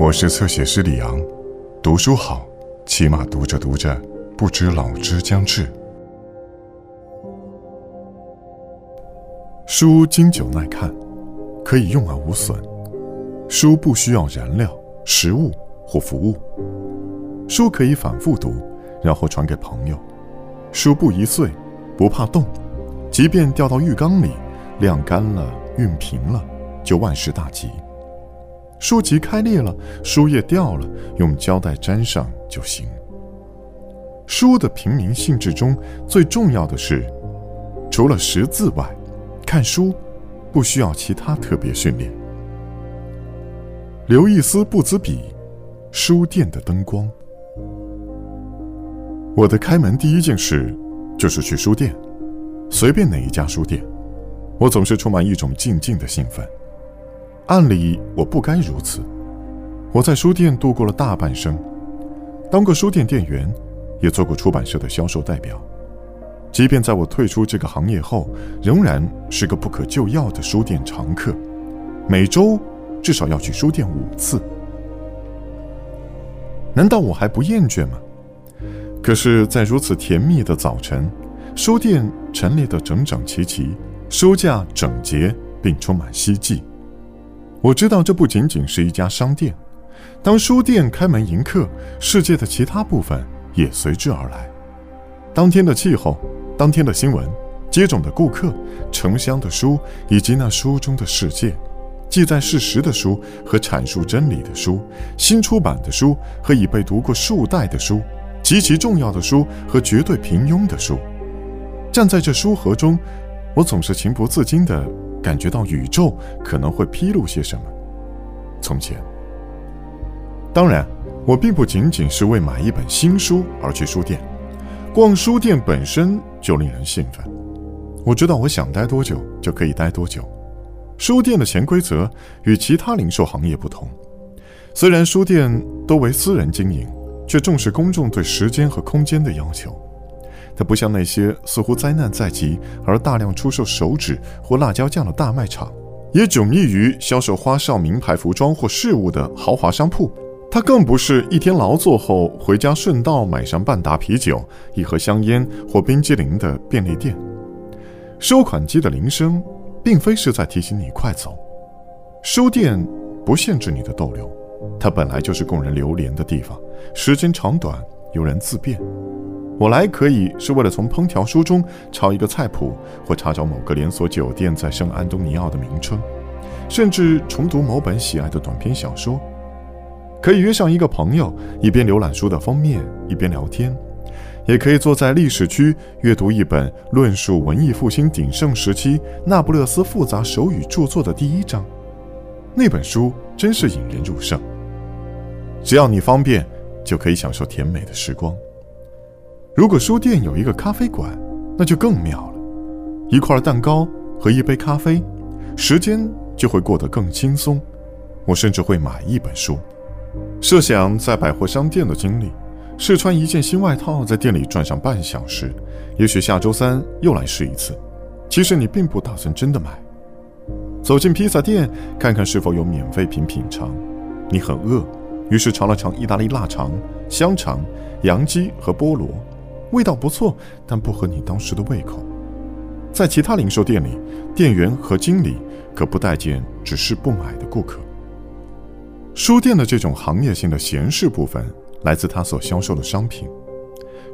我是侧写师李昂，读书好，起码读着读着，不知老之将至。书经久耐看，可以用而无损。书不需要燃料、食物或服务。书可以反复读，然后传给朋友。书不易碎，不怕冻，即便掉到浴缸里，晾干了、熨平了，就万事大吉。书籍开裂了，书页掉了，用胶带粘上就行。书的平民性质中最重要的是，除了识字外，看书不需要其他特别训练。留一丝不知彼，书店的灯光。我的开门第一件事就是去书店，随便哪一家书店，我总是充满一种静静的兴奋。按理我不该如此。我在书店度过了大半生，当过书店店员，也做过出版社的销售代表。即便在我退出这个行业后，仍然是个不可救药的书店常客，每周至少要去书店五次。难道我还不厌倦吗？可是，在如此甜蜜的早晨，书店陈列得整整齐齐，书架整洁并充满希冀。我知道这不仅仅是一家商店，当书店开门迎客，世界的其他部分也随之而来。当天的气候，当天的新闻，接种的顾客，成箱的书，以及那书中的世界，记载事实的书和阐述真理的书，新出版的书和已被读过数代的书，极其重要的书和绝对平庸的书，站在这书盒中，我总是情不自禁地。感觉到宇宙可能会披露些什么。从前，当然，我并不仅仅是为买一本新书而去书店，逛书店本身就令人兴奋。我知道我想待多久就可以待多久。书店的潜规则与其他零售行业不同，虽然书店都为私人经营，却重视公众对时间和空间的要求。它不像那些似乎灾难在即而大量出售手纸或辣椒酱的大卖场，也迥异于销售花哨名牌服装或饰物的豪华商铺。它更不是一天劳作后回家顺道买上半打啤酒、一盒香烟或冰激凌的便利店。收款机的铃声，并非是在提醒你快走。书店不限制你的逗留，它本来就是供人流连的地方，时间长短由人自便。我来可以是为了从烹调书中抄一个菜谱，或查找某个连锁酒店在圣安东尼奥的名称，甚至重读某本喜爱的短篇小说。可以约上一个朋友，一边浏览书的封面，一边聊天；也可以坐在历史区阅读一本论述文艺复兴鼎盛时期那不勒斯复杂手语著作的第一章。那本书真是引人入胜。只要你方便，就可以享受甜美的时光。如果书店有一个咖啡馆，那就更妙了。一块蛋糕和一杯咖啡，时间就会过得更轻松。我甚至会买一本书。设想在百货商店的经历：试穿一件新外套，在店里转上半小时，也许下周三又来试一次。其实你并不打算真的买。走进披萨店，看看是否有免费品品尝。你很饿，于是尝了尝意大利腊肠、香肠、羊鸡和菠萝。味道不错，但不合你当时的胃口。在其他零售店里，店员和经理可不待见只是不买的顾客。书店的这种行业性的闲适部分，来自他所销售的商品。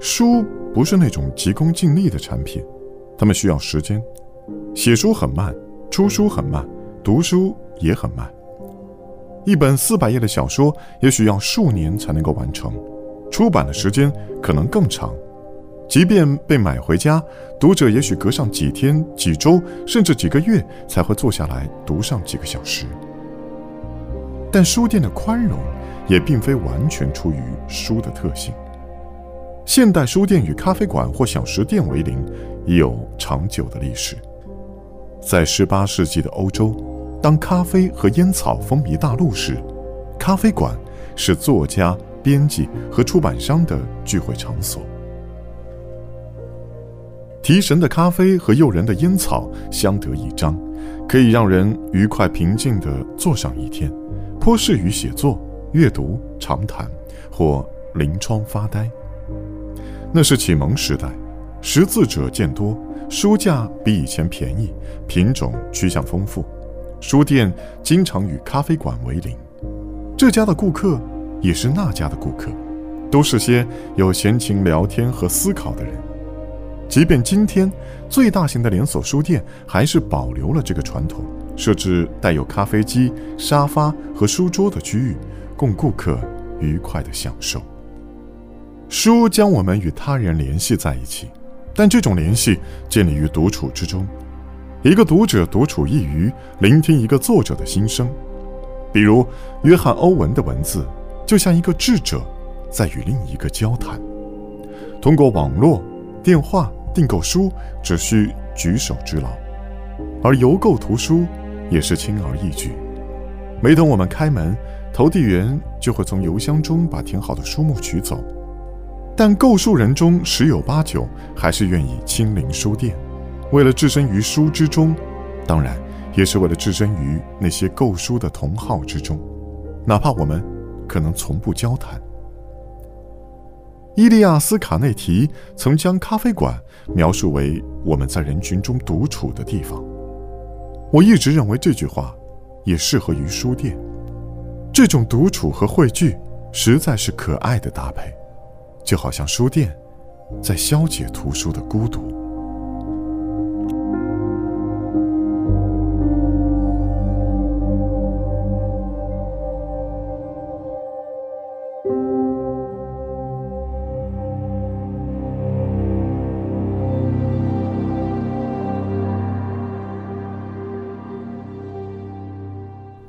书不是那种急功近利的产品，他们需要时间。写书很慢，出书很慢，读书也很慢。一本四百页的小说，也许要数年才能够完成，出版的时间可能更长。即便被买回家，读者也许隔上几天、几周，甚至几个月才会坐下来读上几个小时。但书店的宽容也并非完全出于书的特性。现代书店与咖啡馆或小食店为邻，已有长久的历史。在18世纪的欧洲，当咖啡和烟草风靡大陆时，咖啡馆是作家、编辑和出版商的聚会场所。提神的咖啡和诱人的烟草相得益彰，可以让人愉快平静地坐上一天，颇适于写作、阅读、长谈或临窗发呆。那是启蒙时代，识字者渐多，书架比以前便宜，品种趋向丰富，书店经常与咖啡馆为邻。这家的顾客也是那家的顾客，都是些有闲情聊天和思考的人。即便今天最大型的连锁书店还是保留了这个传统，设置带有咖啡机、沙发和书桌的区域，供顾客愉快的享受。书将我们与他人联系在一起，但这种联系建立于独处之中。一个读者独处一隅，聆听一个作者的心声。比如，约翰·欧文的文字，就像一个智者在与另一个交谈。通过网络、电话订购书，只需举手之劳；而邮购图书也是轻而易举。没等我们开门，投递员就会从邮箱中把填好的书目取走。但购书人中十有八九还是愿意亲临书店，为了置身于书之中，当然。也是为了置身于那些购书的同好之中，哪怕我们可能从不交谈。伊利亚斯·卡内提曾将咖啡馆描述为我们在人群中独处的地方。我一直认为这句话也适合于书店。这种独处和汇聚实在是可爱的搭配，就好像书店在消解图书的孤独。